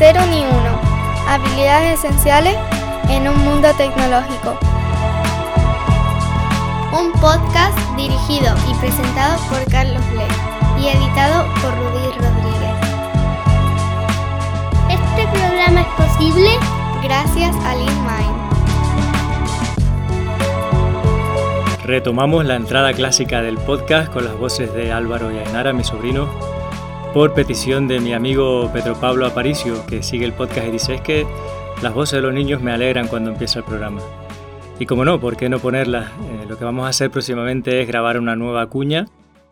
Cero ni uno. Habilidades esenciales en un mundo tecnológico. Un podcast dirigido y presentado por Carlos Le y editado por Rudy Rodríguez. Este programa es posible gracias a LeanMind. Retomamos la entrada clásica del podcast con las voces de Álvaro y Ainara, mi sobrino, por petición de mi amigo Pedro Pablo Aparicio, que sigue el podcast y dice es que las voces de los niños me alegran cuando empieza el programa. Y como no, ¿por qué no ponerlas? Eh, lo que vamos a hacer próximamente es grabar una nueva cuña,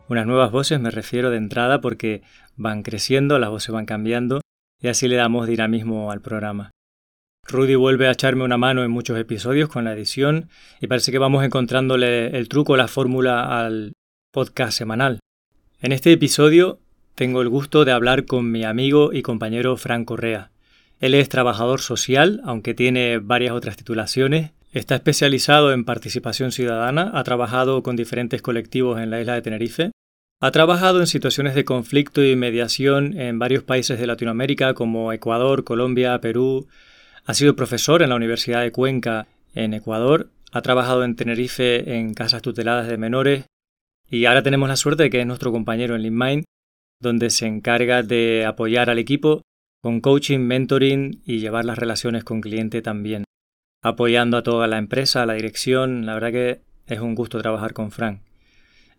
unas nuevas voces, me refiero de entrada, porque van creciendo, las voces van cambiando y así le damos dinamismo al programa. Rudy vuelve a echarme una mano en muchos episodios con la edición y parece que vamos encontrándole el truco, la fórmula al podcast semanal. En este episodio tengo el gusto de hablar con mi amigo y compañero Fran Correa. Él es trabajador social, aunque tiene varias otras titulaciones. Está especializado en participación ciudadana, ha trabajado con diferentes colectivos en la isla de Tenerife. Ha trabajado en situaciones de conflicto y mediación en varios países de Latinoamérica como Ecuador, Colombia, Perú. Ha sido profesor en la Universidad de Cuenca en Ecuador. Ha trabajado en Tenerife en casas tuteladas de menores. Y ahora tenemos la suerte de que es nuestro compañero en LeanMind donde se encarga de apoyar al equipo con coaching, mentoring y llevar las relaciones con cliente también, apoyando a toda la empresa, a la dirección. La verdad que es un gusto trabajar con Frank.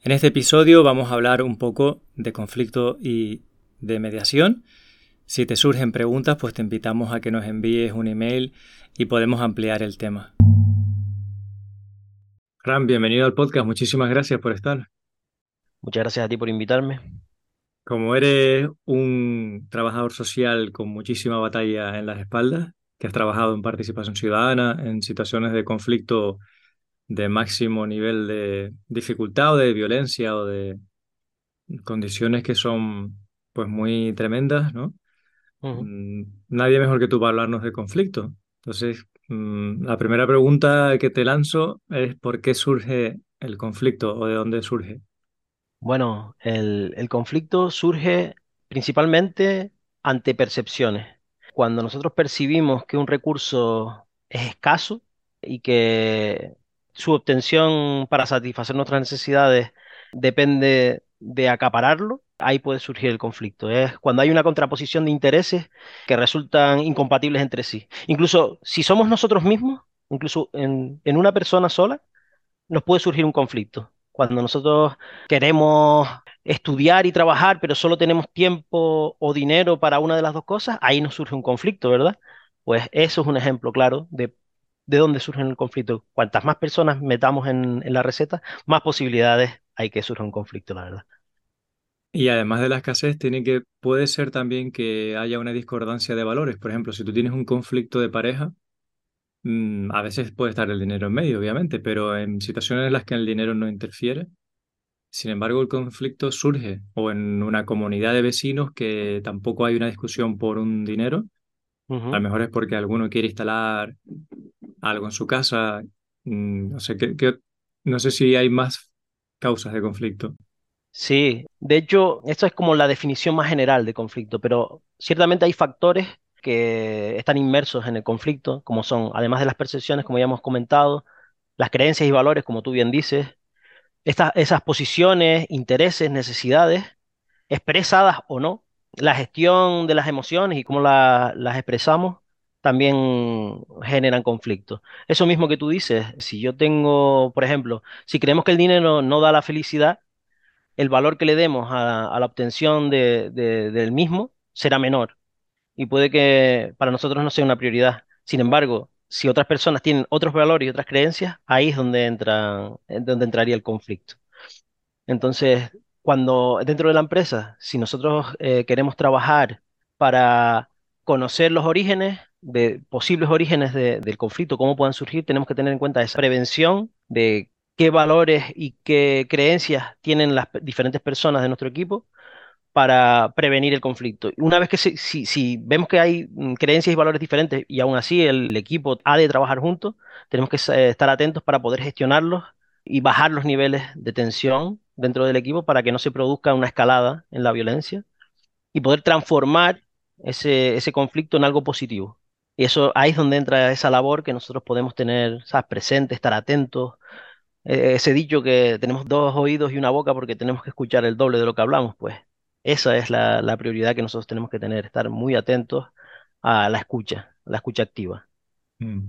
En este episodio vamos a hablar un poco de conflicto y de mediación. Si te surgen preguntas, pues te invitamos a que nos envíes un email y podemos ampliar el tema. Fran, bienvenido al podcast. Muchísimas gracias por estar. Muchas gracias a ti por invitarme. Como eres un trabajador social con muchísima batalla en las espaldas, que has trabajado en participación ciudadana, en situaciones de conflicto de máximo nivel de dificultad o de violencia o de condiciones que son pues muy tremendas, ¿no? Mm, nadie mejor que tú para hablarnos de conflicto. Entonces, mm, la primera pregunta que te lanzo es ¿por qué surge el conflicto o de dónde surge? Bueno, el, conflicto surge principalmente ante percepciones. Cuando nosotros percibimos que un recurso es escaso y que su obtención para satisfacer nuestras necesidades depende de acapararlo, ahí puede surgir el conflicto. Es cuando hay una contraposición de intereses que resultan incompatibles entre sí. Incluso si somos nosotros mismos, incluso en una persona sola, nos puede surgir un conflicto. Cuando nosotros queremos estudiar y trabajar, pero solo tenemos tiempo o dinero para una de las dos cosas, ahí nos surge un conflicto, ¿verdad? Pues eso es un ejemplo claro de, de dónde surge el conflicto. Cuantas más personas metamos en, en la receta, más posibilidades hay que surja un conflicto, la verdad. Y además de la escasez, tiene que, puede ser también que haya una discordancia de valores. Por ejemplo, si tú tienes un conflicto de pareja, Mm, a veces puede estar el dinero en medio, obviamente, pero en situaciones en las que el dinero no interfiere, sin embargo, el conflicto surge o en una comunidad de vecinos que tampoco hay una discusión por un dinero. A lo mejor es porque alguno quiere instalar algo en su casa. Mm, no sé, no sé si hay más causas de conflicto. Sí, de hecho, esto es como la definición más general de conflicto, pero ciertamente hay factores que están inmersos en el conflicto, como son, además de las percepciones, como ya hemos comentado, las creencias y valores, como tú bien dices, esas posiciones, intereses, necesidades, expresadas o no, la gestión de las emociones y cómo las expresamos, también generan conflicto. Eso mismo que tú dices, si yo tengo, por ejemplo, si creemos que el dinero no da la felicidad, el valor que le demos a, la obtención del mismo será menor y puede que para nosotros no sea una prioridad. Sin embargo, si otras personas tienen otros valores y otras creencias, ahí es donde, entra, donde entraría el conflicto. Entonces, cuando dentro de la empresa, si nosotros eh, queremos trabajar para conocer los orígenes, de posibles orígenes del conflicto, cómo puedan surgir, tenemos que tener en cuenta esa prevención de qué valores y qué creencias tienen las diferentes personas de nuestro equipo para prevenir el conflicto. Una vez que si, vemos que hay mm, creencias y valores diferentes y aún así el, equipo ha de trabajar juntos, tenemos que estar atentos para poder gestionarlos y bajar los niveles de tensión dentro del equipo para que no se produzca una escalada en la violencia y poder transformar ese, conflicto en algo positivo. Y eso ahí es donde entra esa labor que nosotros podemos tener, ¿sabes? presente, estar atentos. Eh, ese dicho que tenemos dos oídos y una boca porque tenemos que escuchar el doble de lo que hablamos, pues esa es la, la prioridad que nosotros tenemos que tener, estar muy atentos a la escucha, a la escucha activa. Mm.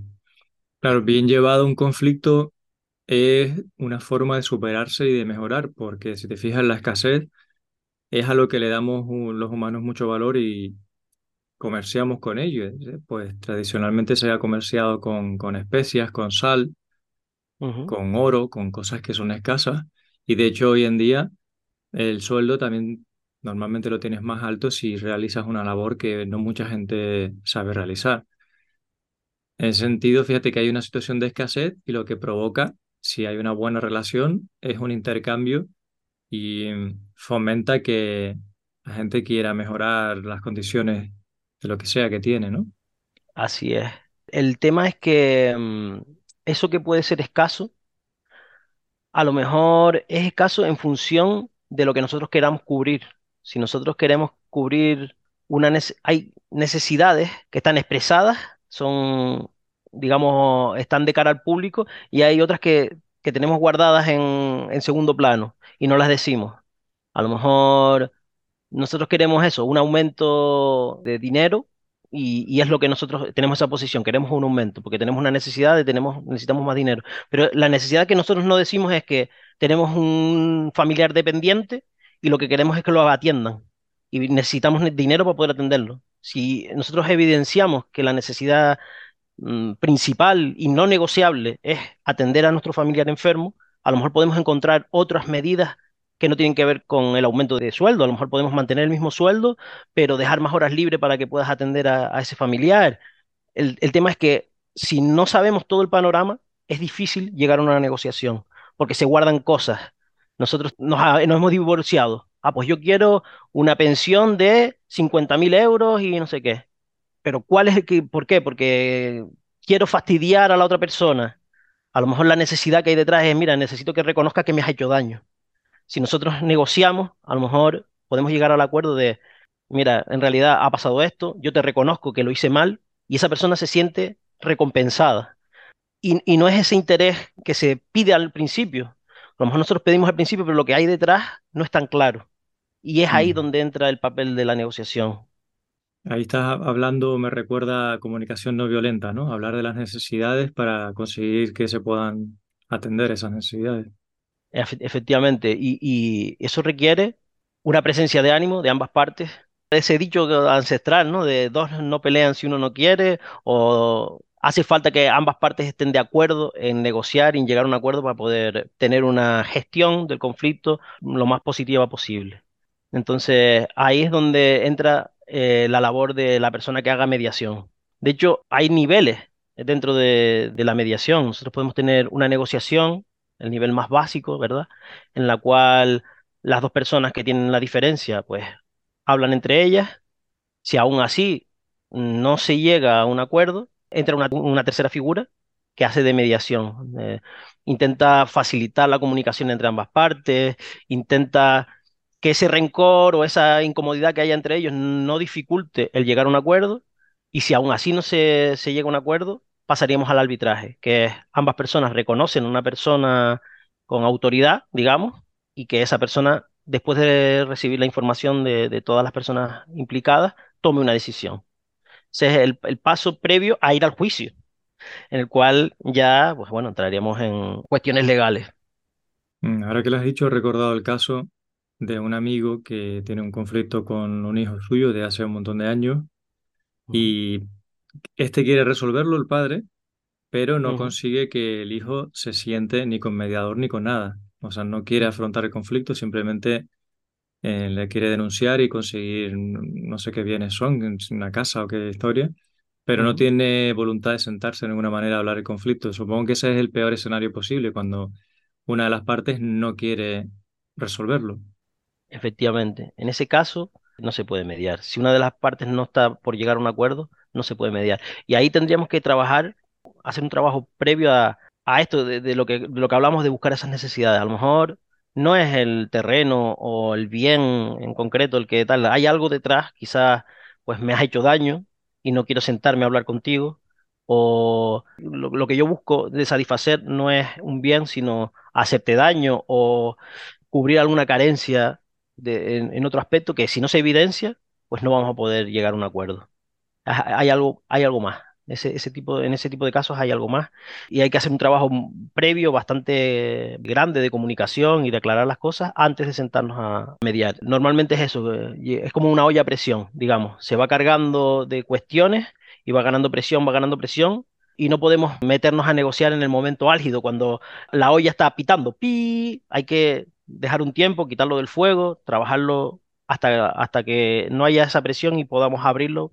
Claro, bien llevado un conflicto es una forma de superarse y de mejorar, porque si te fijas, la escasez es a lo que le damos los humanos mucho valor y comerciamos con ello. ¿eh? Pues tradicionalmente se ha comerciado con, con especias, con sal, con oro, con cosas que son escasas. Y de hecho hoy en día el sueldo también normalmente lo tienes más alto si realizas una labor que no mucha gente sabe realizar. En ese sentido, fíjate que hay una situación de escasez y lo que provoca, si hay una buena relación, es un intercambio y fomenta que la gente quiera mejorar las condiciones de lo que sea que tiene, ¿no? Así es. El tema es que mm, eso que puede ser escaso, a lo mejor es escaso en función de lo que nosotros queramos cubrir. Si nosotros queremos cubrir una hay necesidades que están expresadas, son, digamos, están de cara al público, y hay otras que, que tenemos guardadas en, en segundo plano y no las decimos. A lo mejor nosotros queremos eso, un aumento de dinero y, es lo que nosotros tenemos esa posición, queremos un aumento, porque tenemos una necesidad de tenemos, necesitamos más dinero. Pero la necesidad que nosotros no decimos es que tenemos un familiar dependiente y lo que queremos es que lo atiendan y necesitamos dinero para poder atenderlo. Si nosotros evidenciamos que la necesidad mm, principal y no negociable es atender a nuestro familiar enfermo, a lo mejor podemos encontrar otras medidas que no tienen que ver con el aumento de sueldo. A lo mejor podemos mantener el mismo sueldo, pero dejar más horas libres para que puedas atender a, ese familiar. El, tema es que si no sabemos todo el panorama, es difícil llegar a una negociación, porque se guardan cosas. Nosotros nos, nos hemos divorciado. Ah, pues yo quiero una pensión de 50 mil euros y no sé qué. Pero ¿cuál es el por qué? Porque quiero fastidiar a la otra persona. A lo mejor la necesidad que hay detrás es, mira, necesito que reconozca que me has hecho daño si nosotros negociamos, a lo mejor podemos llegar al acuerdo de, mira, en realidad ha pasado esto, yo te reconozco que lo hice mal y esa persona se siente recompensada. Y, no es ese interés que se pide al principio. A lo mejor nosotros pedimos al principio, pero lo que hay detrás no es tan claro. Y es ahí mm. donde entra el papel de la negociación. Ahí estás hablando, me recuerda a comunicación no violenta, ¿no? Hablar de las necesidades para conseguir que se puedan atender esas necesidades efectivamente, y, eso requiere una presencia de ánimo de ambas partes. Ese dicho ancestral, ¿no? De dos no pelean si uno no quiere, o hace falta que ambas partes estén de acuerdo en negociar y en llegar a un acuerdo para poder tener una gestión del conflicto lo más positiva posible. Entonces, ahí es donde entra eh, la labor de la persona que haga mediación. De hecho, hay niveles dentro de la mediación. Nosotros podemos tener una negociación el nivel más básico, ¿verdad? En la cual las dos personas que tienen la diferencia, pues hablan entre ellas. Si aún así no se llega a un acuerdo, entra una, tercera figura que hace de mediación. Eh, intenta facilitar la comunicación entre ambas partes, intenta que ese rencor o esa incomodidad que haya entre ellos no dificulte el llegar a un acuerdo. Y si aún así no se, llega a un acuerdo, pasaríamos al arbitraje, que ambas personas reconocen a una persona con autoridad, digamos, y que esa persona, después de recibir la información de, todas las personas implicadas, tome una decisión. Ese es el, paso previo a ir al juicio, en el cual ya, pues bueno, entraríamos en cuestiones legales. Mm, ahora que lo has dicho, he recordado el caso de un amigo que tiene un conflicto con un hijo suyo de hace un montón de años y este quiere resolverlo, el padre, pero no consigue que el hijo se siente ni con mediador ni con nada. O sea, no quiere afrontar el conflicto, simplemente eh, le quiere denunciar y conseguir no sé qué bienes son, una casa o qué historia, pero no tiene voluntad de sentarse de ninguna manera a hablar el conflicto. Supongo que ese es el peor escenario posible cuando una de las partes no quiere resolverlo. Efectivamente, en ese caso no se puede mediar. Si una de las partes no está por llegar a un acuerdo, no se puede mediar. Y ahí tendríamos que trabajar, hacer un trabajo previo a, esto, de, lo que, de lo que hablamos de buscar esas necesidades. A lo mejor no es el terreno o el bien en concreto el que tal, hay algo detrás, quizás pues me has hecho daño y no quiero sentarme a hablar contigo, o lo, que yo busco de satisfacer no es un bien, sino hacerte daño o cubrir alguna carencia en, otro aspecto que si no se evidencia, pues no vamos a poder llegar a un acuerdo. Hay algo, hay algo más. Ese, tipo, en ese tipo de casos hay algo más y hay que hacer un trabajo previo bastante grande de comunicación y de aclarar las cosas antes de sentarnos a mediar. Normalmente es eso, eh, es como una olla a presión, digamos, se va cargando de cuestiones y va ganando presión, va ganando presión y no podemos meternos a negociar en el momento álgido cuando la olla está pitando, pi, hay que dejar un tiempo, quitarlo del fuego, trabajarlo hasta, hasta que no haya esa presión y podamos abrirlo,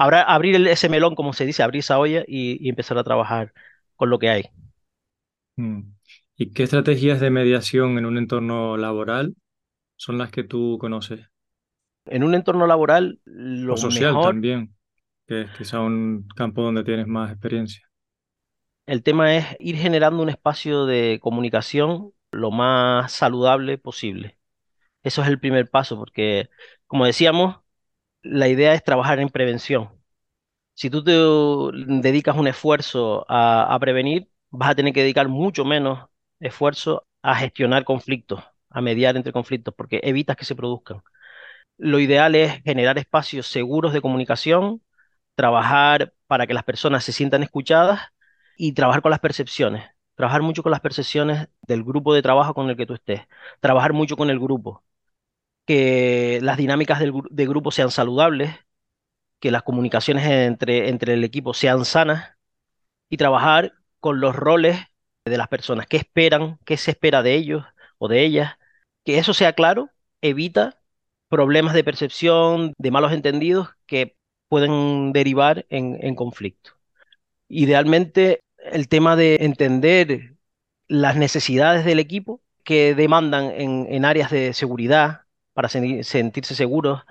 abrir ese melón, como se dice, abrir esa olla y, empezar a trabajar con lo que hay. Mm. ¿Y qué estrategias de mediación en un entorno laboral son las que tú conoces? En un entorno laboral, lo o social también, que es quizá un campo donde tienes más experiencia. El tema es ir generando un espacio de comunicación lo más saludable posible. Eso es el primer paso, porque, como decíamos, la idea es trabajar en prevención. Si tú te dedicas un esfuerzo a, prevenir, vas a tener que dedicar mucho menos esfuerzo a gestionar conflictos, a mediar entre conflictos, porque evitas que se produzcan. Lo ideal es generar espacios seguros de comunicación, trabajar para que las personas se sientan escuchadas y trabajar con las percepciones. Trabajar mucho con las percepciones del grupo de trabajo con el que tú estés. Trabajar mucho con el grupo. Que las dinámicas del, grupo sean saludables, que las comunicaciones entre, el equipo sean sanas y trabajar con los roles de las personas. ¿Qué esperan? ¿Qué se espera de ellos o de ellas? Que eso sea claro evita problemas de percepción, de malos entendidos que pueden derivar en conflicto. Idealmente el tema de entender las necesidades del equipo que demandan en, áreas de seguridad para sentirse seguros,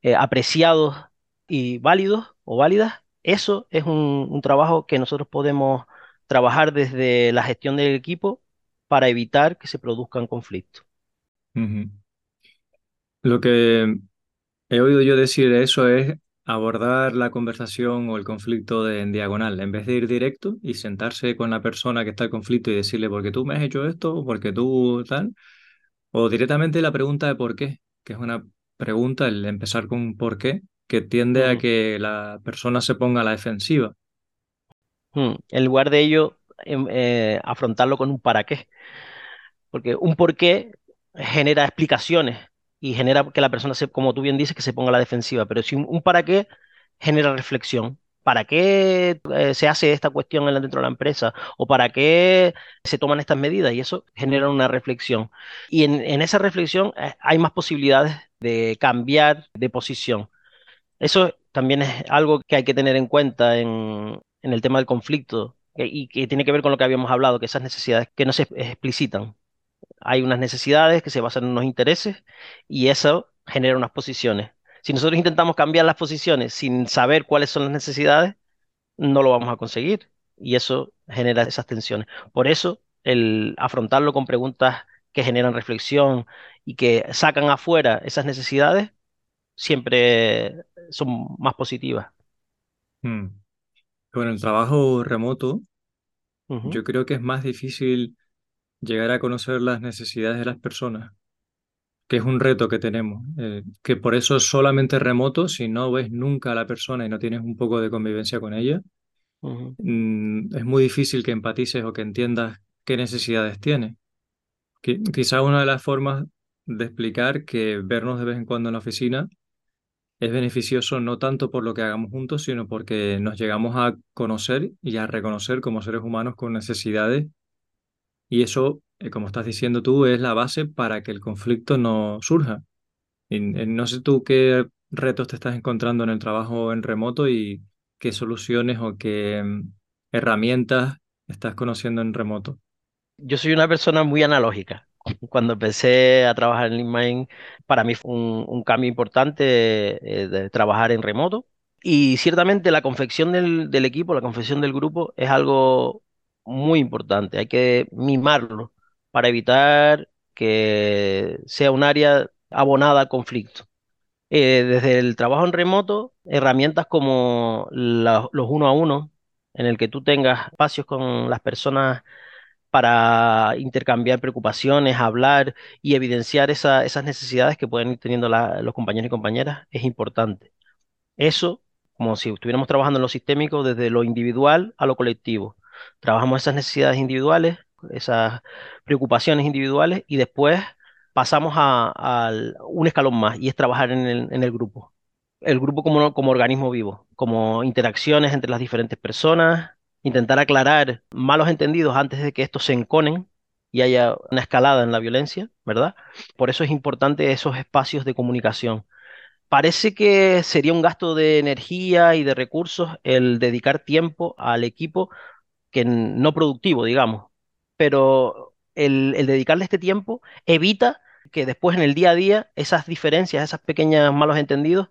eh, apreciados y válidos o válidas, eso es un, trabajo que nosotros podemos trabajar desde la gestión del equipo para evitar que se produzcan conflictos. Lo que he oído yo decir eso es abordar la conversación o el conflicto en diagonal, en vez de ir directo y sentarse con la persona que está en conflicto y decirle, ¿por qué tú me has hecho esto? ¿O porque tú tal? O directamente la pregunta de por qué, que es una pregunta, el empezar con por qué, que tiende a mm. que la persona se ponga a la defensiva. Mm, en lugar de ello, em, eh, afrontarlo con un para qué. Porque un por qué genera explicaciones y genera que la persona, se, como tú bien dices, que se ponga a la defensiva. Pero si un, para qué genera reflexión. ¿Para qué eh, se hace esta cuestión dentro de la empresa? ¿O para qué se toman estas medidas? Y eso genera una reflexión. Y en, esa reflexión eh, hay más posibilidades de cambiar de posición. Eso también es algo que hay que tener en cuenta en, en el tema del conflicto y que tiene que ver con lo que habíamos hablado, que esas necesidades que no se explicitan hay unas necesidades que se basan en unos intereses y eso genera unas posiciones. Si nosotros intentamos cambiar las posiciones sin saber cuáles son las necesidades, no lo vamos a conseguir y eso genera esas tensiones. Por eso, el afrontarlo con preguntas que generan reflexión y que sacan afuera esas necesidades siempre son más positivas. Hmm. Con el trabajo remoto, yo creo que es más difícil llegar a conocer las necesidades de las personas, que es un reto que tenemos, eh, que por eso es solamente remoto, si no ves nunca a la persona y no tienes un poco de convivencia con ella, mm, es muy difícil que empatices o que entiendas qué necesidades tiene. quizá una de las formas de explicar que vernos de vez en cuando en la oficina es beneficioso no tanto por lo que hagamos juntos, sino porque nos llegamos a conocer y a reconocer como seres humanos con necesidades y eso, como estás diciendo tú, es la base para que el conflicto no surja. Y, no sé tú qué retos te estás encontrando en el trabajo en remoto y qué soluciones o qué mm, herramientas estás conociendo en remoto. Yo soy una persona muy analógica. Cuando empecé a trabajar en LeanMind, para mí fue un, cambio importante eh, de trabajar en remoto. Y ciertamente la confección del, del, equipo, la confección del grupo es algo muy importante. Hay que mimarlo para evitar que sea un área abonada al conflicto. Eh, desde el trabajo en remoto, herramientas como los uno a uno, en el que tú tengas espacios con las personas para intercambiar preocupaciones, hablar y evidenciar esas necesidades que pueden ir teniendo los compañeros y compañeras, es importante. Eso, como si estuviéramos trabajando en lo sistémico, desde lo individual a lo colectivo. Trabajamos esas necesidades individuales, esas preocupaciones individuales y después pasamos a, un escalón más y es trabajar en el, grupo. El grupo como, como organismo vivo, como interacciones entre las diferentes personas, intentar aclarar malos entendidos antes de que estos se enconen y haya una escalada en la violencia, ¿verdad? Por eso es importante esos espacios de comunicación. Parece que sería un gasto de energía y de recursos el dedicar tiempo al equipo que no productivo, digamos, pero el, dedicarle este tiempo evita que después en el día a día esas diferencias, esas pequeñas malos entendidos,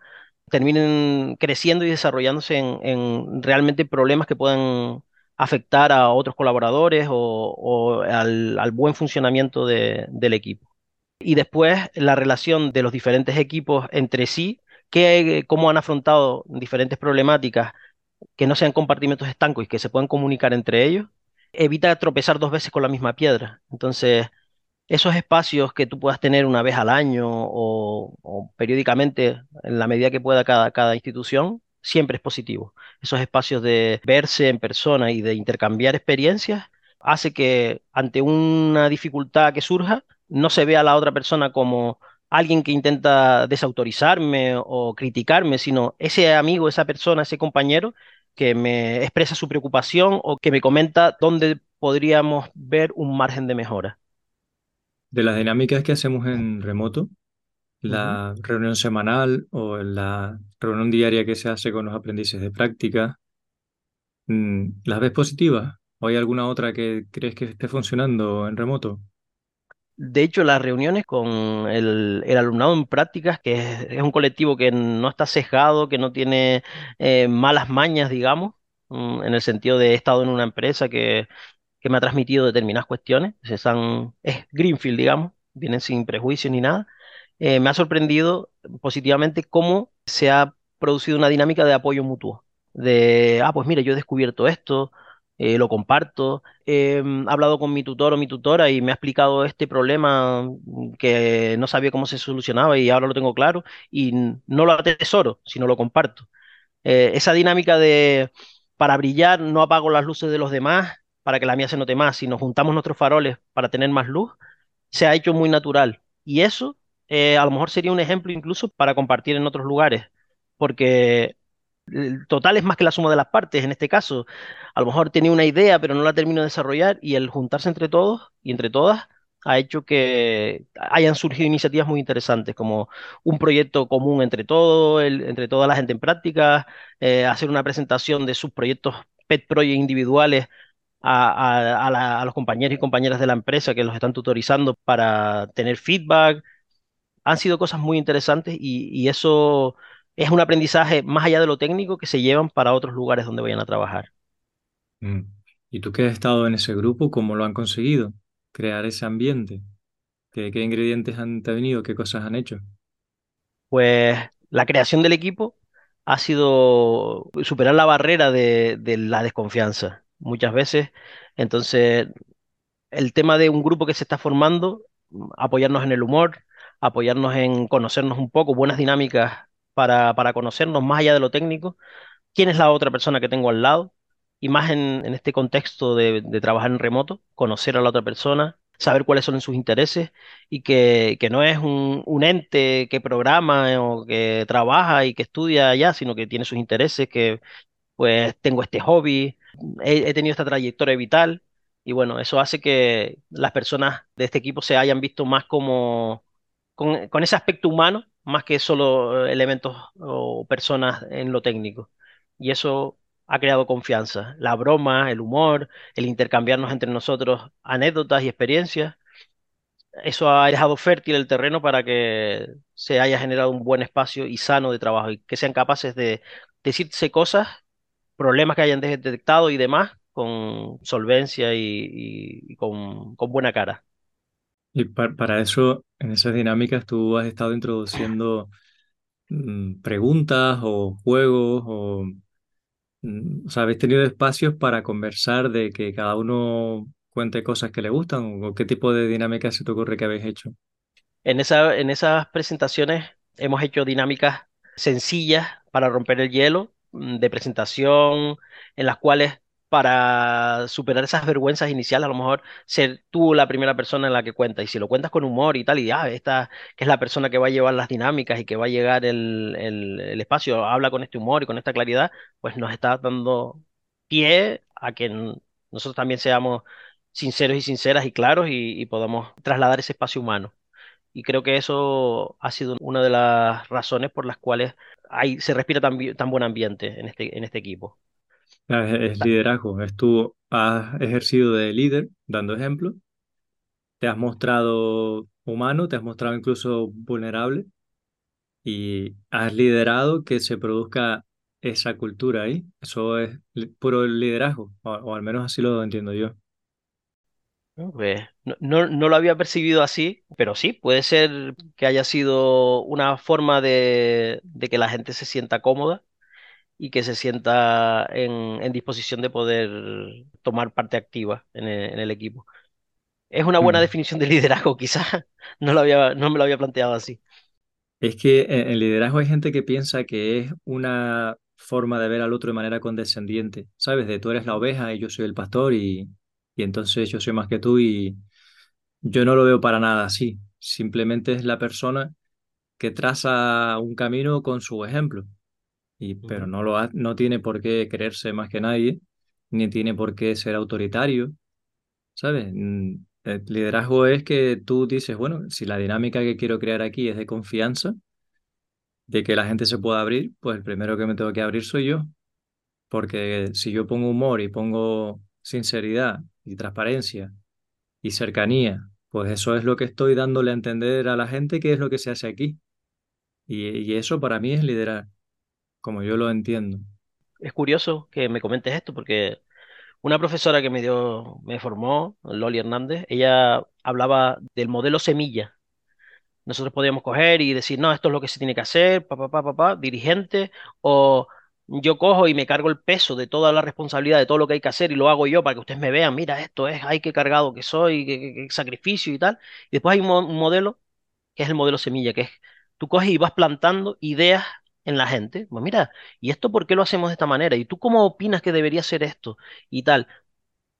terminen creciendo y desarrollándose en, realmente problemas que puedan afectar a otros colaboradores o, al, buen funcionamiento del equipo. Y después la relación de los diferentes equipos entre sí, que, cómo han afrontado diferentes problemáticas que no sean compartimentos estancos y que se puedan comunicar entre ellos, evita tropezar dos veces con la misma piedra. Entonces, esos espacios que tú puedas tener una vez al año o, periódicamente, en la medida que pueda cada, cada institución, siempre es positivo. Esos espacios de verse en persona y de intercambiar experiencias hace que ante una dificultad que surja, no se vea a la otra persona como alguien que intenta desautorizarme o criticarme, sino ese amigo, esa persona, ese compañero que me expresa su preocupación o que me comenta dónde podríamos ver un margen de mejora. De las dinámicas que hacemos en remoto, la reunión semanal o la reunión diaria que se hace con los aprendices de práctica, mm, ¿las ves positivas? ¿O hay alguna otra que crees que esté funcionando en remoto? De hecho, las reuniones con el, alumnado en prácticas, que es, un colectivo que no está sesgado, que no tiene eh, malas mañas, digamos, mm, en el sentido de he estado en una empresa que, me ha transmitido determinadas cuestiones, es, es Greenfield, digamos, vienen sin prejuicios ni nada. Eh, me ha sorprendido positivamente cómo se ha producido una dinámica de apoyo mutuo, de, ah, pues mira, yo he descubierto esto, eh, lo comparto. He mm, hablado con mi tutor o mi tutora y me ha explicado este problema mm, que no sabía cómo se solucionaba y ahora lo tengo claro y no lo atesoro, sino lo comparto. Eh, esa dinámica de para brillar no apago las luces de los demás para que la mía se note más, sino juntamos nuestros faroles para tener más luz, se ha hecho muy natural. Y eso eh, a lo mejor sería un ejemplo incluso para compartir en otros lugares, porque el total es más que la suma de las partes en este caso. A lo mejor tenía una idea, pero no la termino de desarrollar y el juntarse entre todos y entre todas ha hecho que hayan surgido iniciativas muy interesantes, como un proyecto común entre todos, entre toda la gente en práctica, eh, hacer una presentación de sus proyectos pet project individuales a, los compañeros y compañeras de la empresa que los están tutorizando para tener feedback. Han sido cosas muy interesantes y eso es un aprendizaje más allá de lo técnico que se llevan para otros lugares donde vayan a trabajar. Mm. ¿Y tú que has estado en ese grupo, cómo lo han conseguido? Crear ese ambiente. ¿Qué, qué ingredientes han venido? ¿Qué cosas han hecho? Pues la creación del equipo ha sido superar la barrera de, de la desconfianza. Muchas veces, entonces, el tema de un grupo que se está formando, apoyarnos en el humor, apoyarnos en conocernos un poco, buenas dinámicas para, conocernos más allá de lo técnico, quién es la otra persona que tengo al lado, y más en, este contexto de, trabajar en remoto, conocer a la otra persona, saber cuáles son sus intereses y que, no es un, ente que programa o que trabaja y que estudia allá, sino que tiene sus intereses, que pues tengo este hobby, he, he tenido esta trayectoria vital y bueno, eso hace que las personas de este equipo se hayan visto más como con, ese aspecto humano más que solo eh, elementos o personas en lo técnico. Y eso ha creado confianza. La broma, el humor, el intercambiarnos entre nosotros anécdotas y experiencias, eso ha dejado fértil el terreno para que se haya generado un buen espacio y sano de trabajo y que sean capaces de decirse cosas, problemas que hayan detectado y demás con solvencia y, con buena cara. Y para eso, en esas dinámicas, tú has estado introduciendo mm, preguntas o juegos o, mm, o sea, habéis tenido espacios para conversar de que cada uno cuente cosas que le gustan o qué tipo de dinámica se te ocurre que habéis hecho. En esa, en esas presentaciones hemos hecho dinámicas sencillas para romper el hielo, mm, de presentación, en las cuales para superar esas vergüenzas iniciales, a lo mejor ser tú la primera persona en la que cuenta. Y si lo cuentas con humor y tal, y ah, esta que es la persona que va a llevar las dinámicas y que va a llegar el, el, espacio, habla con este humor y con esta claridad, pues nos está dando pie a que nosotros también seamos sinceros y sinceras y claros y, podamos trasladar ese espacio humano. Y creo que eso ha sido una de las razones por las cuales hay, se respira tan, tan buen ambiente en este, en este equipo. Es, liderazgo, es tú has ejercido de líder dando ejemplo, te has mostrado humano, te has mostrado incluso vulnerable y has liderado que se produzca esa cultura ahí. Eso es puro liderazgo, o, al menos así lo entiendo yo. ¿no? Pues, no, lo había percibido así, pero sí, puede ser que haya sido una forma de que la gente se sienta cómoda y que se sienta en, en disposición de poder tomar parte activa en el, en el equipo. Es una buena Mm. definición de liderazgo, quizás no lo había, no me lo había planteado así. Es que en, en liderazgo hay gente que piensa que es una forma de ver al otro de manera condescendiente, ¿sabes? De tú eres la oveja y yo soy el pastor y, y entonces yo soy más que tú y yo no lo veo para nada así. Simplemente es la persona que traza un camino con su ejemplo. Y, pero no lo ha- no tiene por qué creerse más que nadie, ni tiene por qué ser autoritario, ¿sabes? Mm, El liderazgo es que tú dices, bueno, si la dinámica que quiero crear aquí es de confianza, de que la gente se pueda abrir, pues el primero que me tengo que abrir soy yo, porque si yo pongo humor y pongo sinceridad y transparencia y cercanía, pues eso es lo que estoy dándole a entender a la gente que es lo que se hace aquí. Y, y eso para mí es liderar, como yo lo entiendo. Es curioso que me comentes esto porque una profesora que me dio, me formó, Loli Hernández, ella hablaba del modelo semilla. Nosotros podíamos coger y decir, no, esto es lo que se tiene que hacer, papá, papá, papá, dirigente, o yo cojo y me cargo el peso de toda la responsabilidad de todo lo que hay que hacer y lo hago yo para que ustedes me vean, mira, esto es, ay, qué cargado que soy, qué, sacrificio y tal. Y después hay un, un modelo que es el modelo semilla, que es tú coges y vas plantando ideas en la gente. Pues mira, ¿y esto por qué lo hacemos de esta manera? ¿Y tú cómo opinas que debería ser esto? Y tal.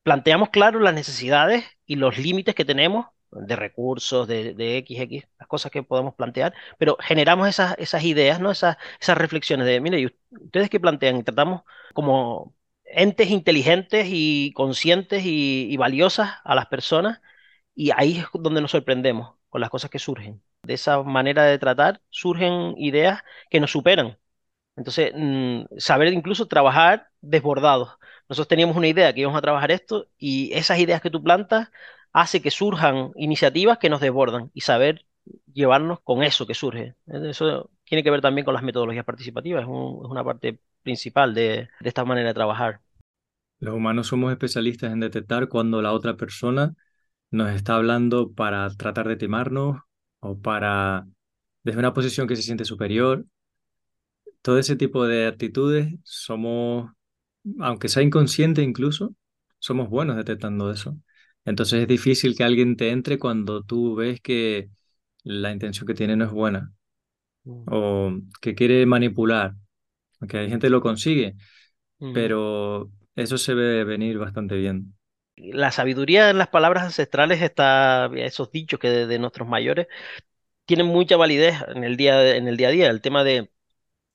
Planteamos claro las necesidades y los límites que tenemos de recursos, de, de X, X, las cosas que podemos plantear, pero generamos esas, esas ideas, ¿no? Esas, esas reflexiones de, mire, ¿y ustedes qué plantean? Y tratamos como entes inteligentes y conscientes y, y valiosas a las personas y ahí es donde nos sorprendemos con las cosas que surgen. De esa manera de tratar surgen ideas que nos superan. Entonces, mm, saber incluso trabajar desbordados. Nosotros teníamos una idea que íbamos a trabajar esto y esas ideas que tú plantas hace que surjan iniciativas que nos desbordan y saber llevarnos con eso que surge. Eso tiene que ver también con las metodologías participativas, es, un- es una parte principal de, de esta manera de trabajar. Los humanos somos especialistas en detectar cuando la otra persona nos está hablando para tratar de timarnos o para, desde una posición que se siente superior. Todo ese tipo de actitudes somos, aunque sea inconsciente incluso, somos buenos detectando eso. Entonces es difícil que alguien te entre cuando tú ves que la intención que tiene no es buena Mm. o que quiere manipular, aunque hay gente que lo consigue, pero eso se ve venir bastante bien. La sabiduría en las palabras ancestrales está, esos dichos que de, nuestros mayores tienen mucha validez en el día, en el día a día. El tema de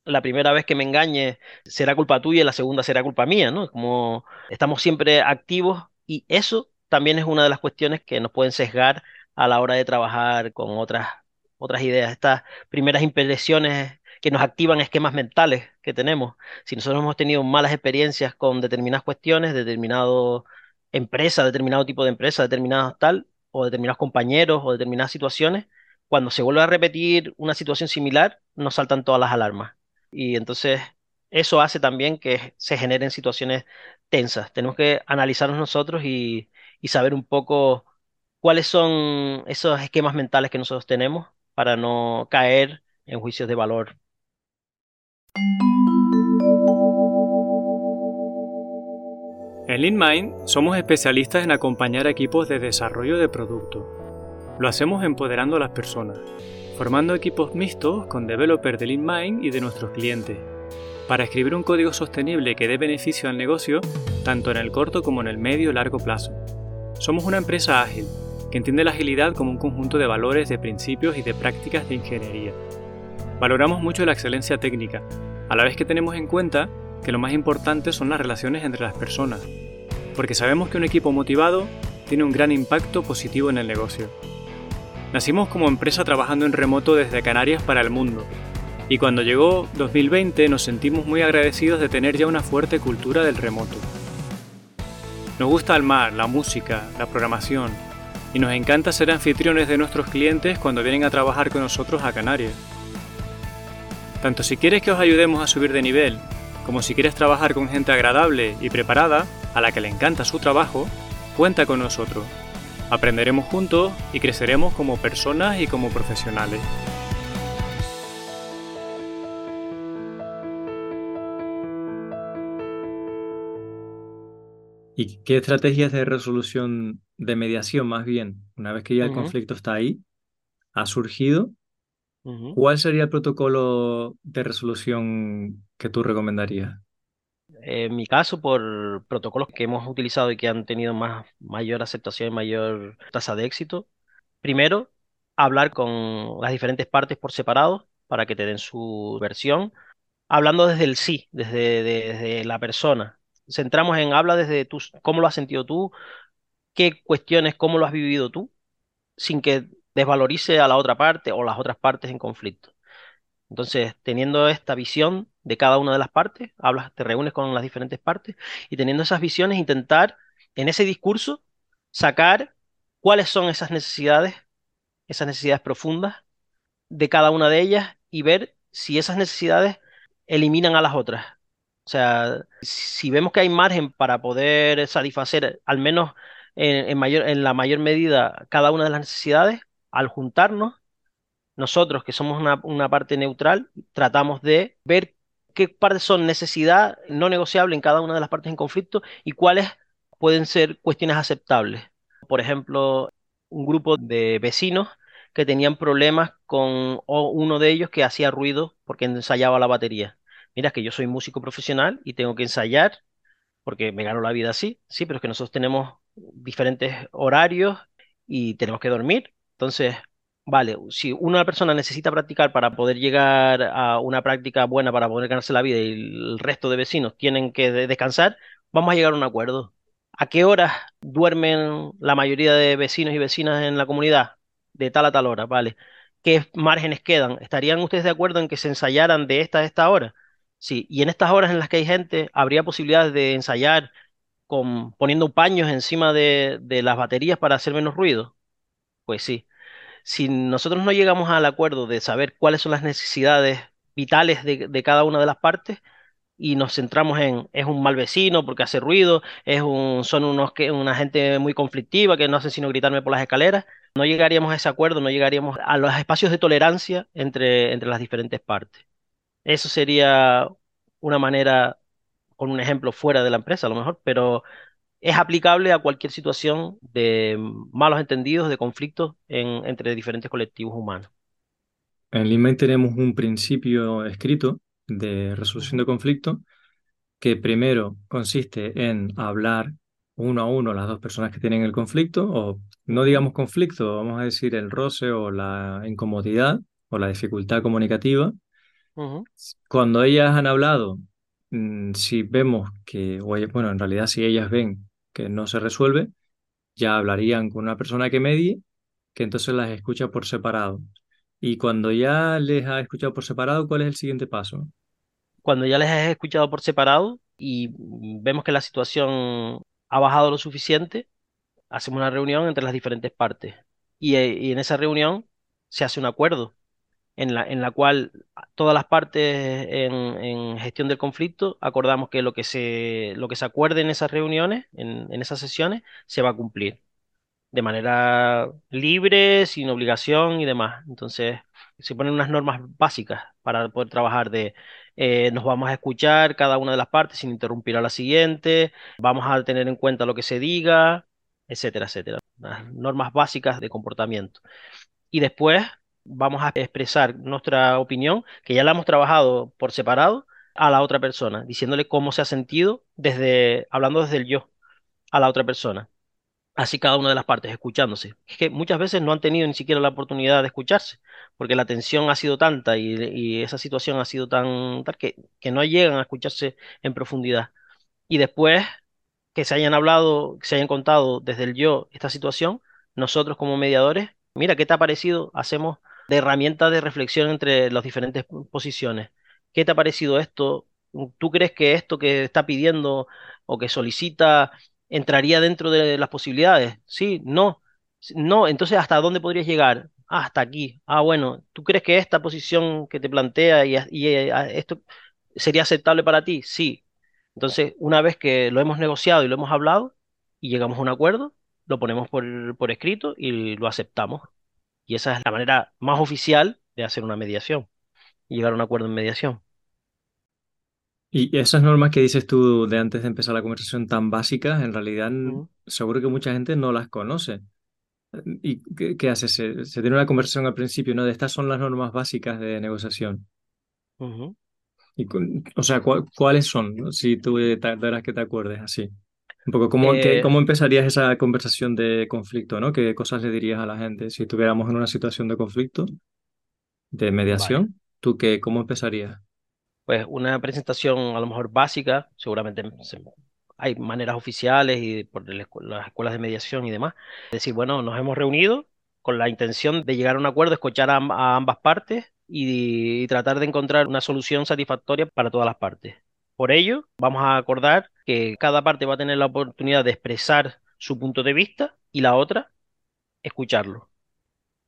la primera vez que me engañe será culpa tuya y la segunda será culpa mía, ¿no? Como estamos siempre activos y eso también es una de las cuestiones que nos pueden sesgar a la hora de trabajar con otras, otras ideas. Estas primeras impresiones que nos activan esquemas mentales que tenemos. Si nosotros hemos tenido malas experiencias con determinadas cuestiones, determinado empresa, determinado tipo de empresa, determinados tal, o determinados compañeros o determinadas situaciones, cuando se vuelve a repetir una situación similar, nos saltan todas las alarmas. Y entonces eso hace también que se generen situaciones tensas. Tenemos que analizarnos nosotros y, y saber un poco cuáles son esos esquemas mentales que nosotros tenemos para no caer en juicios de valor. En LeanMind somos especialistas en acompañar equipos de desarrollo de producto. Lo hacemos empoderando a las personas, formando equipos mixtos con developers de LeanMind y de nuestros clientes, para escribir un código sostenible que dé beneficio al negocio tanto en el corto como en el medio y largo plazo. Somos una empresa ágil, que entiende la agilidad como un conjunto de valores, de principios y de prácticas de ingeniería. Valoramos mucho la excelencia técnica, a la vez que tenemos en cuenta que lo más importante son las relaciones entre las personas, porque sabemos que un equipo motivado tiene un gran impacto positivo en el negocio. Nacimos como empresa trabajando en remoto desde Canarias para el mundo, y cuando llegó 2020 nos sentimos muy agradecidos de tener ya una fuerte cultura del remoto. Nos gusta el mar, la música, la programación, y nos encanta ser anfitriones de nuestros clientes cuando vienen a trabajar con nosotros a Canarias. Tanto si quieres que os ayudemos a subir de nivel, como si quieres trabajar con gente agradable y preparada, a la que le encanta su trabajo, cuenta con nosotros. Aprenderemos juntos y creceremos como personas y como profesionales. ¿Y qué estrategias de resolución, de mediación más bien, una vez que ya el conflicto está ahí, ha surgido? ¿Cuál sería el protocolo de resolución que tú recomendarías? En mi caso, por protocolos que hemos utilizado y que han tenido más, mayor aceptación y mayor tasa de éxito, primero, hablar con las diferentes partes por separado para que te den su versión, hablando desde el sí, desde, desde la persona. Centramos en habla desde tú, cómo lo has sentido tú, qué cuestiones, cómo lo has vivido tú, sin que desvalorice a la otra parte o las otras partes en conflicto. Entonces, teniendo esta visión de cada una de las partes, hablas, te reúnes con las diferentes partes y teniendo esas visiones, intentar en ese discurso sacar cuáles son esas necesidades, esas necesidades profundas de cada una de ellas y ver si esas necesidades eliminan a las otras. O sea, si vemos que hay margen para poder satisfacer al menos en, mayor, en la mayor medida cada una de las necesidades, al juntarnos nosotros, que somos una, parte neutral, tratamos de ver qué partes son necesidad no negociable en cada una de las partes en conflicto y cuáles pueden ser cuestiones aceptables. Por ejemplo, un grupo de vecinos que tenían problemas con uno de ellos que hacía ruido porque ensayaba la batería. Mira, que yo soy músico profesional y tengo que ensayar porque me gano la vida así, sí, pero es que nosotros tenemos diferentes horarios y tenemos que dormir. Entonces, Vale, si una persona necesita practicar para poder llegar a una práctica buena para poder ganarse la vida y el resto de vecinos tienen que descansar, vamos a llegar a un acuerdo. ¿A qué horas duermen la mayoría de vecinos y vecinas en la comunidad? De tal a tal hora, ¿vale? ¿Qué márgenes quedan? ¿Estarían ustedes de acuerdo en que se ensayaran de esta a esta hora? Sí, y en estas horas en las que hay gente, ¿habría posibilidades de ensayar con, poniendo paños encima de, de las baterías para hacer menos ruido? Pues sí si nosotros no llegamos al acuerdo de saber cuáles son las necesidades vitales de, cada una de las partes y nos centramos en es un mal vecino porque hace ruido, es un, son unos que una gente muy conflictiva que no hacen sino gritarme por las escaleras, no llegaríamos a ese acuerdo, no llegaríamos a los espacios de tolerancia entre, entre las diferentes partes. Eso sería una manera, con un ejemplo fuera de la empresa a lo mejor, pero es aplicable a cualquier situación de malos entendidos, de conflictos entre diferentes colectivos humanos. En Lean tenemos un principio escrito de resolución de conflicto que primero consiste en hablar uno a uno las dos personas que tienen el conflicto, o no digamos conflicto, vamos a decir el roce o la incomodidad o la dificultad comunicativa. Cuando ellas han hablado, si vemos que, bueno, en realidad si ellas ven que no se resuelve, ya hablarían con una persona que medie, que entonces las escucha por separado. Y cuando ya les ha escuchado por separado, ¿cuál es el siguiente paso? Cuando ya les has escuchado por separado y vemos que la situación ha bajado lo suficiente, hacemos una reunión entre las diferentes partes. Y, eh, y en esa reunión se hace un acuerdo en la, en la cual todas las partes en, gestión del conflicto acordamos que lo que se, lo que se acuerde en esas reuniones, en, en esas sesiones, se va a cumplir de manera libre, sin obligación y demás. Entonces, se ponen unas normas básicas para poder trabajar de eh, nos vamos a escuchar cada una de las partes sin interrumpir a la siguiente, vamos a tener en cuenta lo que se diga, etcétera, etcétera. Las normas básicas de comportamiento. Y después vamos a expresar nuestra opinión, que ya la hemos trabajado por separado, a la otra persona, diciéndole cómo se ha sentido desde, hablando desde el yo a la otra persona. Así cada una de las partes, escuchándose. Es que muchas veces no han tenido ni siquiera la oportunidad de escucharse, porque la tensión ha sido tanta y, esa situación ha sido tan tal que, que no llegan a escucharse en profundidad. Y después que se hayan hablado, que se hayan contado desde el yo esta situación, nosotros como mediadores, mira, ¿qué te ha parecido? Hacemos de herramienta de reflexión entre las diferentes posiciones. ¿Qué te ha parecido esto? ¿Tú crees que esto que está pidiendo o que solicita entraría dentro de las posibilidades? Sí, no. No, entonces ¿hasta dónde podrías llegar? Ah, hasta aquí. Ah, bueno, ¿tú crees que esta posición que te plantea y, eh, esto sería aceptable para ti? Sí. Entonces, una vez que lo hemos negociado y lo hemos hablado y llegamos a un acuerdo, lo ponemos por escrito y lo aceptamos. Y esa es la manera más oficial de hacer una mediación y llegar a un acuerdo en mediación. Y esas normas que dices tú de antes de empezar la conversación tan básicas, en realidad seguro que mucha gente no las conoce. ¿Y qué, hace? Se, tiene una conversación al principio, ¿no? De estas son las normas básicas de negociación. y, o sea, ¿cuáles son? Si tú verás que te acuerdes así. Un poco, ¿cómo, eh, ¿cómo empezarías esa conversación de conflicto, ¿no? ¿Qué cosas le dirías a la gente si estuviéramos en una situación de conflicto, de mediación? ¿Tú qué, cómo empezarías? Pues una presentación a lo mejor básica, seguramente hay maneras oficiales y por las escuelas de mediación y demás. Decir, bueno, nos hemos reunido con la intención de llegar a un acuerdo, escuchar a, ambas partes y tratar de encontrar una solución satisfactoria para todas las partes. Por ello, vamos a acordar que cada parte va a tener la oportunidad de expresar su punto de vista y la otra escucharlo.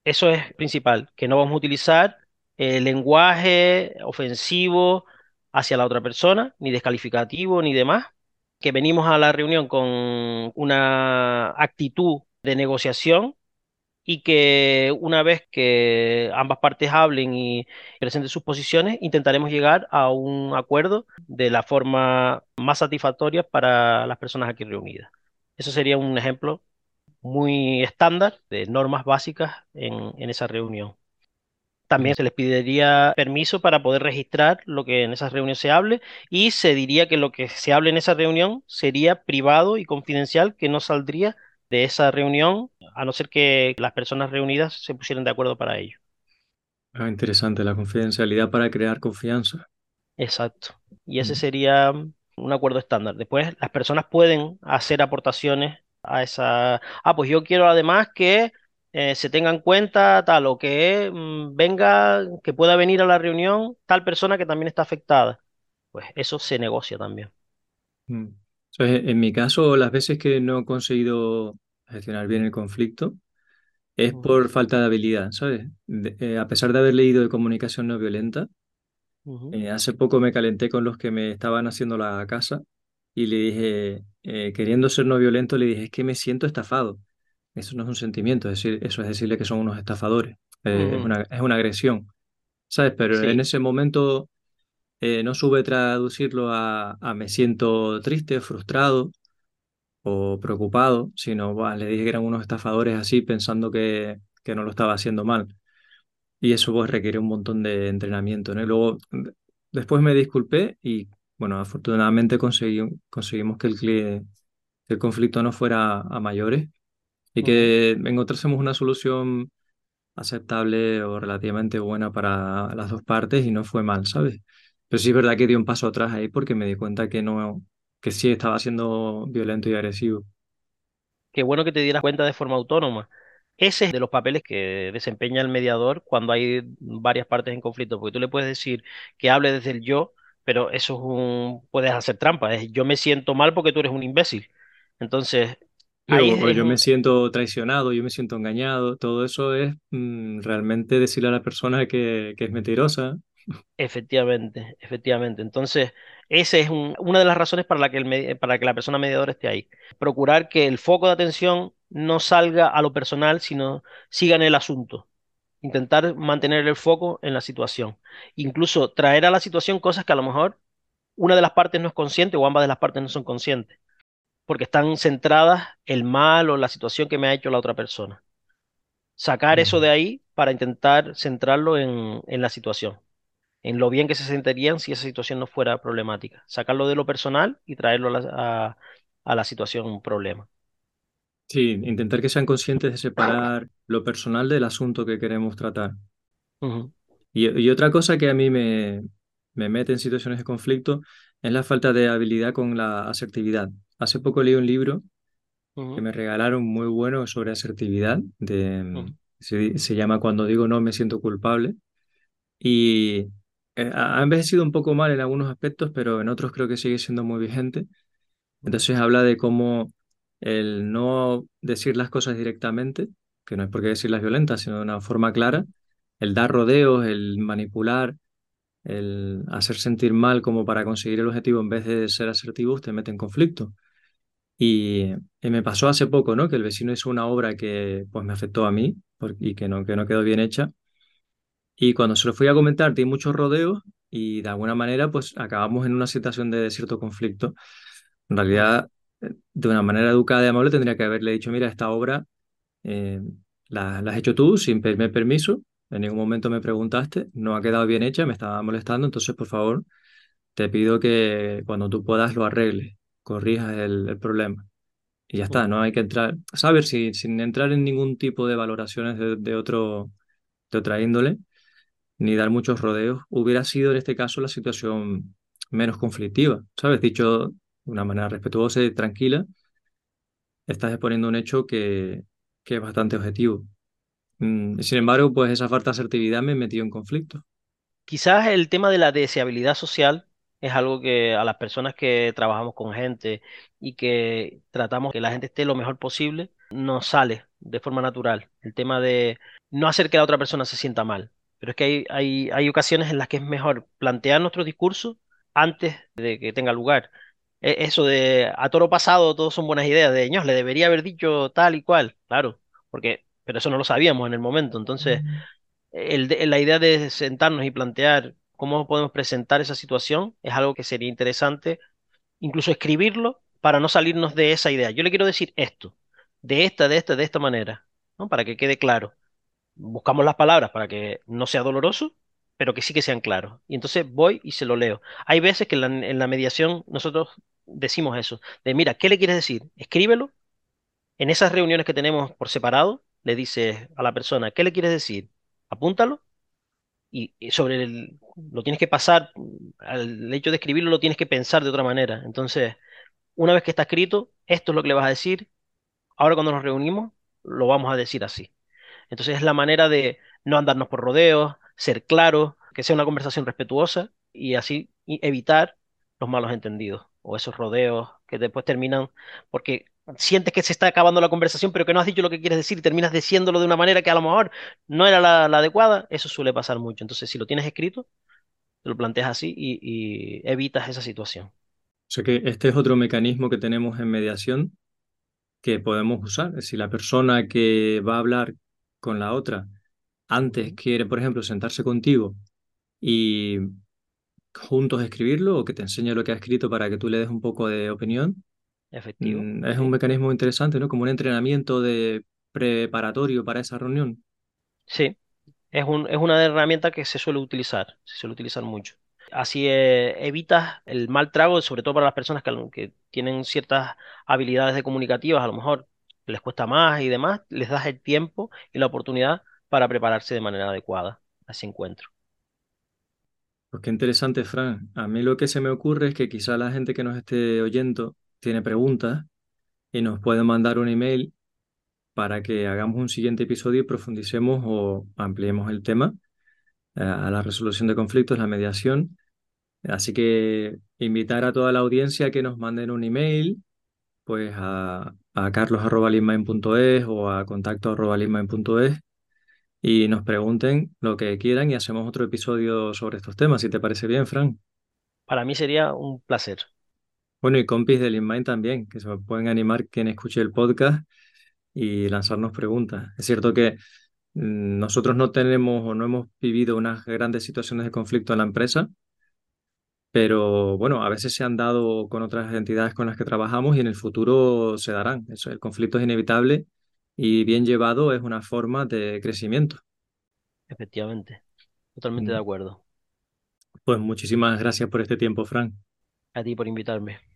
Eso es principal, que no vamos a utilizar el lenguaje ofensivo hacia la otra persona, ni descalificativo, ni demás, que venimos a la reunión con una actitud de negociación y que una vez que ambas partes hablen y presenten sus posiciones, intentaremos llegar a un acuerdo de la forma más satisfactoria para las personas aquí reunidas. Eso sería un ejemplo muy estándar de normas básicas en, en esa reunión. También se les pediría permiso para poder registrar lo que en esa reunión se hable y se diría que lo que se hable en esa reunión sería privado y confidencial, que no saldría de esa reunión, a no ser que las personas reunidas se pusieran de acuerdo para ello. Ah, interesante, la confidencialidad para crear confianza. Exacto. Y ese mm. sería un acuerdo estándar. Después, las personas pueden hacer aportaciones a esa... Ah, pues yo quiero además que eh, se tenga en cuenta tal o que mm, venga, que pueda venir a la reunión tal persona que también está afectada. Pues eso se negocia también. Mm en mi caso, las veces que no he conseguido gestionar bien el conflicto es por falta de habilidad, ¿sabes? Eh, a pesar de haber leído de comunicación no violenta, eh, hace poco me calenté con los que me estaban haciendo la casa y le dije, eh, queriendo ser no violento, le dije, es que me siento estafado. Eso no es un sentimiento, es decir, eso es decirle que son unos estafadores. es, una, es una agresión, ¿sabes? Pero en ese momento eh, no sube traducirlo a, me siento triste, frustrado o preocupado, sino le dije que eran unos estafadores así pensando que, que no lo estaba haciendo mal. Y eso pues requiere un montón de entrenamiento. ¿no? luego, después me disculpé y bueno, afortunadamente conseguimos que el, el conflicto no fuera a mayores y que encontrásemos una solución aceptable o relativamente buena para las dos partes y no fue mal, ¿sabes? Pero sí es verdad que di un paso atrás ahí porque me di cuenta que no, que sí estaba siendo violento y agresivo. Qué bueno que te dieras cuenta de forma autónoma. Ese es de los papeles que desempeña el mediador cuando hay varias partes en conflicto, porque tú le puedes decir que hable desde el yo, pero eso es un, puedes hacer trampa, es yo me siento mal porque tú eres un imbécil. Entonces, ahí yo me siento traicionado, yo me siento engañado, todo eso es mm, realmente decirle a la persona que, que es mentirosa Efectivamente, efectivamente. Entonces, esa es una de las razones para la que, el, para que la persona mediadora esté ahí. Procurar que el foco de atención no salga a lo personal, sino siga en el asunto. intentar mantener el foco en la situación. Incluso traer a la situación cosas que a lo mejor una de las partes no es consciente o ambas de las partes no son conscientes, porque están centradas el mal o la situación que me ha hecho la otra persona. Sacar eso de ahí para intentar centrarlo en, en la situación, en lo bien que se sentirían si esa situación no fuera problemática. Sacarlo de lo personal y traerlo a la, a, a la situación un problema. Sí, intentar que sean conscientes de separar lo personal del asunto que queremos tratar. Y, y otra cosa que a mí me, me mete en situaciones de conflicto es la falta de habilidad con la asertividad. Hace poco leí un libro que me regalaron muy bueno sobre asertividad, de, se, se llama Cuando digo no me siento culpable. Y eh, ha envejecido un poco mal en algunos aspectos, pero en otros creo que sigue siendo muy vigente. Entonces habla de cómo el no decir las cosas directamente, que no es por qué decirlas violentas, sino de una forma clara, el dar rodeos, el manipular, el hacer sentir mal como para conseguir el objetivo en vez de ser asertivos, te mete en conflicto. Y, me pasó hace poco, ¿no? Que el vecino hizo una obra que pues me afectó a mí y que no, que no quedó bien hecha. Y cuando se lo fui a comentar, di muchos rodeos y de alguna manera pues acabamos en una situación de cierto conflicto. En realidad, eh, de una manera educada y amable, tendría que haberle dicho, mira, esta obra eh, la, la has hecho tú sin pedirme permiso, en ningún momento me preguntaste, no ha quedado bien hecha, me estaba molestando, entonces por favor te pido que cuando tú puedas lo arregles, corrijas el, el problema. Y ya está, no hay que entrar, saber si, sin entrar en ningún tipo de valoraciones de, de otro, de otra índole, ni dar muchos rodeos, hubiera sido en este caso la situación menos conflictiva, ¿sabes? Dicho de una manera respetuosa y tranquila, estás exponiendo un hecho que, que es bastante objetivo. Mm, sin embargo, pues esa falta de asertividad me metió en conflicto. Quizás el tema de la deseabilidad social es algo que a las personas que trabajamos con gente y que tratamos que la gente esté lo mejor posible, nos sale de forma natural. El tema de no hacer que la otra persona se sienta mal. Pero es que hay, hay, hay ocasiones en las que es mejor plantear nuestro discurso antes de que tenga lugar. E- Eso de a toro pasado todos son buenas ideas, de ños, le debería haber dicho tal y cual, claro, porque, pero eso no lo sabíamos en el momento. Entonces el la idea de sentarnos y plantear cómo podemos presentar esa situación es algo que sería interesante, incluso escribirlo para no salirnos de esa idea. Yo le quiero decir esto, de esta, de esta, de esta manera, ¿no? Para que quede claro. Buscamos las palabras para que no sea doloroso, pero que sí que sean claros. Y entonces voy y se lo leo. Hay veces que en la, mediación nosotros decimos eso, de mira, ¿qué le quieres decir? Escríbelo. En esas reuniones que tenemos por separado, le dices a la persona, ¿qué le quieres decir? Apúntalo y, y sobre el, lo tienes que pasar, al hecho de escribirlo lo tienes que pensar de otra manera. Entonces, una vez que está escrito, esto es lo que le vas a decir, ahora cuando nos reunimos, lo vamos a decir así. Entonces es la manera de no andarnos por rodeos, ser claros, que sea una conversación respetuosa y así evitar los malos entendidos o esos rodeos que después terminan porque sientes que se está acabando la conversación pero que no has dicho lo que quieres decir y terminas diciéndolo de una manera que a lo mejor no era la, la adecuada. Eso suele pasar mucho. Entonces si lo tienes escrito, te lo planteas así y, y evitas esa situación. O sea que este es otro mecanismo que tenemos en mediación que podemos usar. Si la persona que va a hablar con la otra antes quiere, por ejemplo, sentarse contigo y juntos escribirlo o que te enseñe lo que ha escrito para que tú le des un poco de opinión, Efectivo, mm, es un mecanismo interesante, ¿no? Como un entrenamiento de preparatorio para esa reunión. Sí, Es un, es una herramienta que se suele utilizar, se suele utilizar mucho. Así eh, evitas el mal trago, sobre todo para las personas que tienen ciertas habilidades de comunicativas, a lo mejor les cuesta más y demás, les das el tiempo y la oportunidad para prepararse de manera adecuada a ese encuentro. Pues qué interesante, Fran. A mí lo que se me ocurre es que quizá la gente que nos esté oyendo tiene preguntas y nos puede mandar un email para que hagamos un siguiente episodio y profundicemos o ampliemos el tema eh, a la resolución de conflictos, la mediación. Así que invitar a toda la audiencia a que nos manden un email pues a, a carlos.lismain.es o a contacto.lismain.es y nos pregunten lo que quieran y hacemos otro episodio sobre estos temas, si te parece bien, Fran. Para mí sería un placer. Bueno, y compis de LinkedIn también, que se pueden animar quien escuche el podcast y lanzarnos preguntas. Es cierto que Mm, Nosotros no tenemos o no hemos vivido unas grandes situaciones de conflicto en la empresa, pero bueno, a veces se han dado con otras entidades con las que trabajamos y en el futuro se darán. Eso, el conflicto es inevitable y bien llevado es una forma de crecimiento. Efectivamente, totalmente de Mm. acuerdo. Pues muchísimas gracias por este tiempo, Fran. A ti por invitarme.